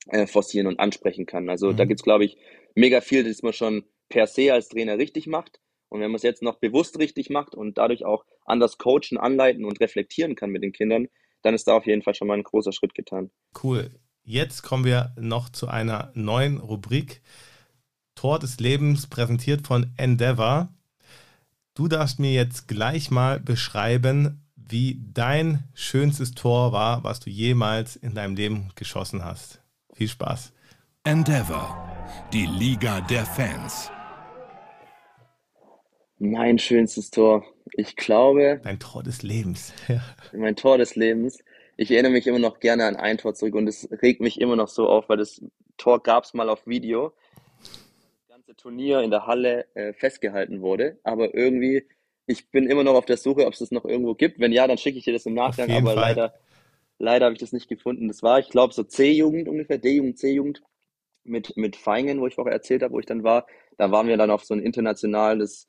äh, forcieren und ansprechen kann. Also mhm. da gibt es, glaube ich, mega viel, das man schon per se als Trainer richtig macht. Und wenn man es jetzt noch bewusst richtig macht und dadurch auch anders coachen, anleiten und reflektieren kann mit den Kindern, dann ist da auf jeden Fall schon mal ein großer Schritt getan. Cool. Jetzt kommen wir noch zu einer neuen Rubrik. Tor des Lebens präsentiert von Endeavor. Du darfst mir jetzt gleich mal beschreiben, wie dein schönstes Tor war, was du jemals in deinem Leben geschossen hast. Viel Spaß. Endeavor, die Liga der Fans. Mein schönstes Tor. Ich glaube. Dein Tor des Lebens. Ja. Mein Tor des Lebens. Ich erinnere mich immer noch gerne an ein Tor zurück und es regt mich immer noch so auf, weil das Tor gab es mal auf Video. Das ganze Turnier in der Halle äh, festgehalten wurde, aber irgendwie, ich bin immer noch auf der Suche, ob es das noch irgendwo gibt. Wenn ja, dann schicke ich dir das im Nachgang, aber Fall. leider Leider habe ich das nicht gefunden. Das war, ich glaube, so C-Jugend ungefähr, D-Jugend, C-Jugend mit, mit Feingen, wo ich vorher erzählt habe, wo ich dann war. Da waren wir dann auf so ein internationales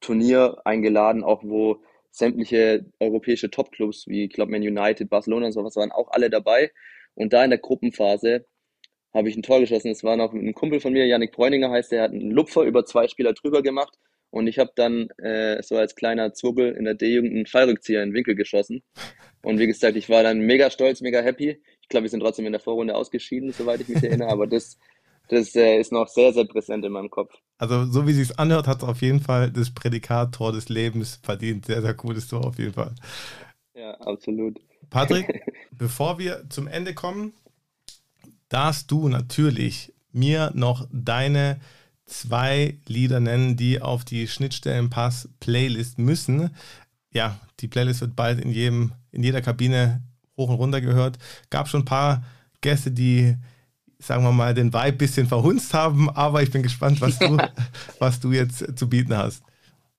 Turnier eingeladen, auch wo sämtliche europäische Topclubs, wie ich Man United, Barcelona und sowas, waren auch alle dabei. Und da in der Gruppenphase habe ich ein Tor geschossen. Es war noch ein Kumpel von mir, Yannick Bräuninger heißt, der hat einen Lupfer über zwei Spieler drüber gemacht. Und ich habe dann äh, so als kleiner Zwirbel in der D-Jugend einen Fallrückzieher in den Winkel geschossen. Und wie gesagt, ich war dann mega stolz, mega happy. Ich glaube, wir sind trotzdem in der Vorrunde ausgeschieden, soweit ich mich erinnere. Aber das, das äh, ist noch sehr, sehr präsent in meinem Kopf. Also, so wie sie es anhört, hat es auf jeden Fall das Prädikat Tor des Lebens verdient. Sehr, sehr cooles Tor auf jeden Fall. Ja, absolut. Patrick, bevor wir zum Ende kommen, darfst du natürlich mir noch deine zwei Lieder nennen, die auf die Schnittstellenpass-Playlist müssen. Ja, die Playlist wird bald in, jedem, in jeder Kabine hoch und runter gehört. Gab schon ein paar Gäste, die, sagen wir mal, den Vibe ein bisschen verhunzt haben, aber ich bin gespannt, was du, was du jetzt zu bieten hast.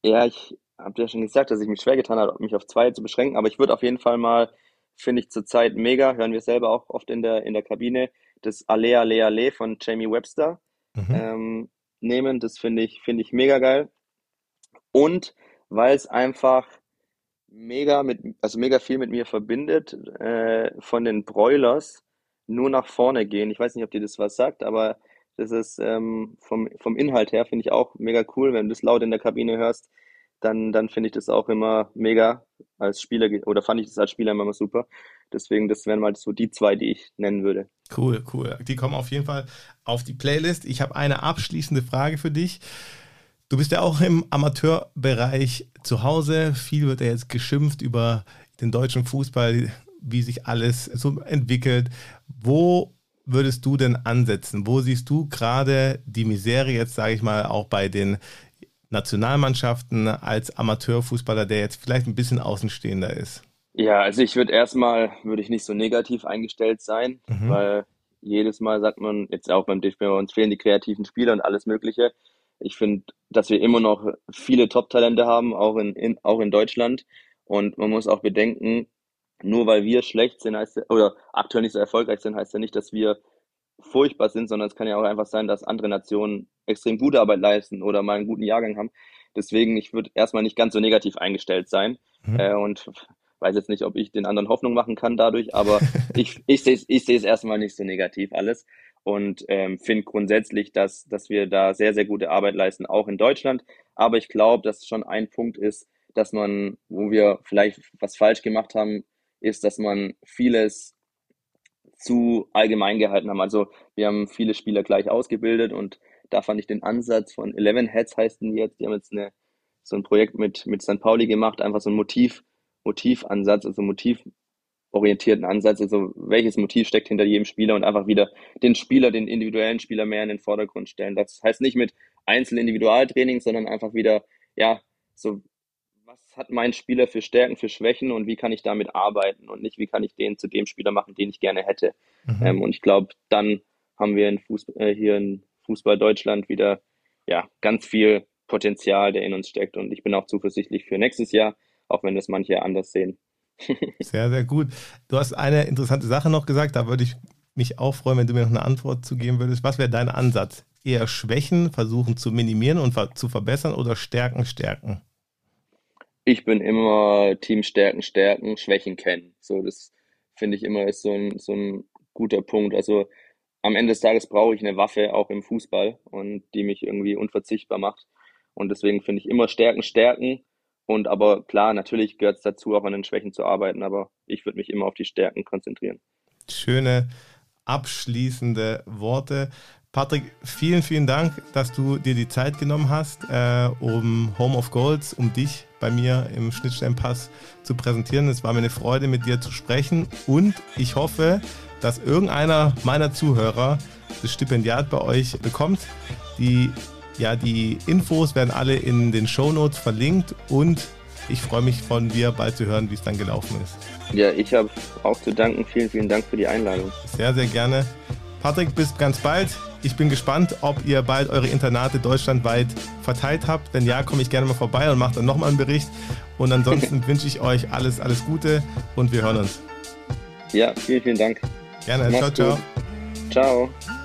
Ja, ich habe ja schon gesagt, dass ich mich schwer getan habe, mich auf zwei zu beschränken, aber ich würde auf jeden Fall mal, finde ich zurzeit mega, hören wir selber auch oft in der, in der Kabine, das Alea Alea Ale von Jamie Webster mhm. ähm, nehmen. Das finde ich, finde ich mega geil. Und weil es einfach mega mit, also mega viel mit mir verbindet, äh, von den Broilers nur nach vorne gehen. Ich weiß nicht, ob dir das was sagt, aber das ist ähm, vom, vom Inhalt her, finde ich auch mega cool. Wenn du das laut in der Kabine hörst, dann, dann finde ich das auch immer mega als Spieler oder fand ich das als Spieler immer super. Deswegen, das wären mal so die zwei, die ich nennen würde. Cool, cool. Die kommen auf jeden Fall auf die Playlist. Ich habe eine abschließende Frage für dich. Du bist ja auch im Amateurbereich zu Hause. Viel wird ja jetzt geschimpft über den deutschen Fußball, wie sich alles so entwickelt. Wo würdest du denn ansetzen? Wo siehst du gerade die Misere jetzt, sage ich mal, auch bei den Nationalmannschaften als Amateurfußballer, der jetzt vielleicht ein bisschen außenstehender ist? Ja, also ich würde erstmal, würde ich nicht so negativ eingestellt sein, mhm. weil jedes Mal sagt man, jetzt auch beim DFB, uns fehlen die kreativen Spieler und alles Mögliche. Ich finde, dass wir immer noch viele Top-Talente haben, auch in, in, auch in Deutschland. Und man muss auch bedenken, nur weil wir schlecht sind, heißt, oder aktuell nicht so erfolgreich sind, heißt ja nicht, dass wir furchtbar sind, sondern es kann ja auch einfach sein, dass andere Nationen extrem gute Arbeit leisten oder mal einen guten Jahrgang haben. Deswegen, ich würde erstmal nicht ganz so negativ eingestellt sein. Mhm. Äh, und weiß jetzt nicht, ob ich den anderen Hoffnung machen kann dadurch, aber ich, ich sehe es ich seh's erstmal nicht so negativ alles und ähm, finde grundsätzlich, dass, dass wir da sehr, sehr gute Arbeit leisten, auch in Deutschland. Aber ich glaube, dass schon ein Punkt ist, dass man, wo wir vielleicht was falsch gemacht haben, ist, dass man vieles zu allgemein gehalten haben. Also wir haben viele Spieler gleich ausgebildet und da fand ich den Ansatz von Eleven Heads heißen die jetzt, die haben jetzt eine, so ein Projekt mit, mit St. Pauli gemacht, einfach so ein Motiv, Motivansatz, also motivorientierten Ansatz, also welches Motiv steckt hinter jedem Spieler und einfach wieder den Spieler, den individuellen Spieler mehr in den Vordergrund stellen. Das heißt nicht mit Einzel-Individualtraining, sondern einfach wieder, ja, so, was hat mein Spieler für Stärken, für Schwächen und wie kann ich damit arbeiten und nicht, wie kann ich den zu dem Spieler machen, den ich gerne hätte. Mhm. Ähm, und ich glaube, dann haben wir in Fußball, äh, hier in Fußball Deutschland wieder, ja, ganz viel Potenzial, der in uns steckt und ich bin auch zuversichtlich für nächstes Jahr, auch wenn das manche anders sehen. sehr, sehr gut. Du hast eine interessante Sache noch gesagt, da würde ich mich auch freuen, wenn du mir noch eine Antwort zu geben würdest. Was wäre dein Ansatz? Eher Schwächen versuchen zu minimieren und zu verbessern oder Stärken stärken? Ich bin immer Team Stärken stärken, Schwächen kennen. So, das finde ich immer ist so ein, so ein guter Punkt. Also am Ende des Tages brauche ich eine Waffe auch im Fußball und die mich irgendwie unverzichtbar macht. Und deswegen finde ich immer Stärken stärken und aber klar, natürlich gehört es dazu, auch an den Schwächen zu arbeiten, aber ich würde mich immer auf die Stärken konzentrieren. Schöne abschließende Worte. Patrick, vielen, vielen Dank, dass du dir die Zeit genommen hast, äh, um Home of Goals, um dich bei mir im Schnittstellenpass zu präsentieren. Es war mir eine Freude, mit dir zu sprechen und ich hoffe, dass irgendeiner meiner Zuhörer das Stipendiat bei euch bekommt. Die ja, die Infos werden alle in den Show Notes verlinkt und ich freue mich von dir bald zu hören, wie es dann gelaufen ist. Ja, ich habe auch zu danken. Vielen, vielen Dank für die Einladung. Sehr, sehr gerne. Patrick, bis ganz bald. Ich bin gespannt, ob ihr bald eure Internate deutschlandweit verteilt habt. Wenn ja, komme ich gerne mal vorbei und mache dann nochmal einen Bericht. Und ansonsten wünsche ich euch alles, alles Gute und wir hören uns. Ja, vielen, vielen Dank. Gerne. Mach's ciao, ciao. Ciao.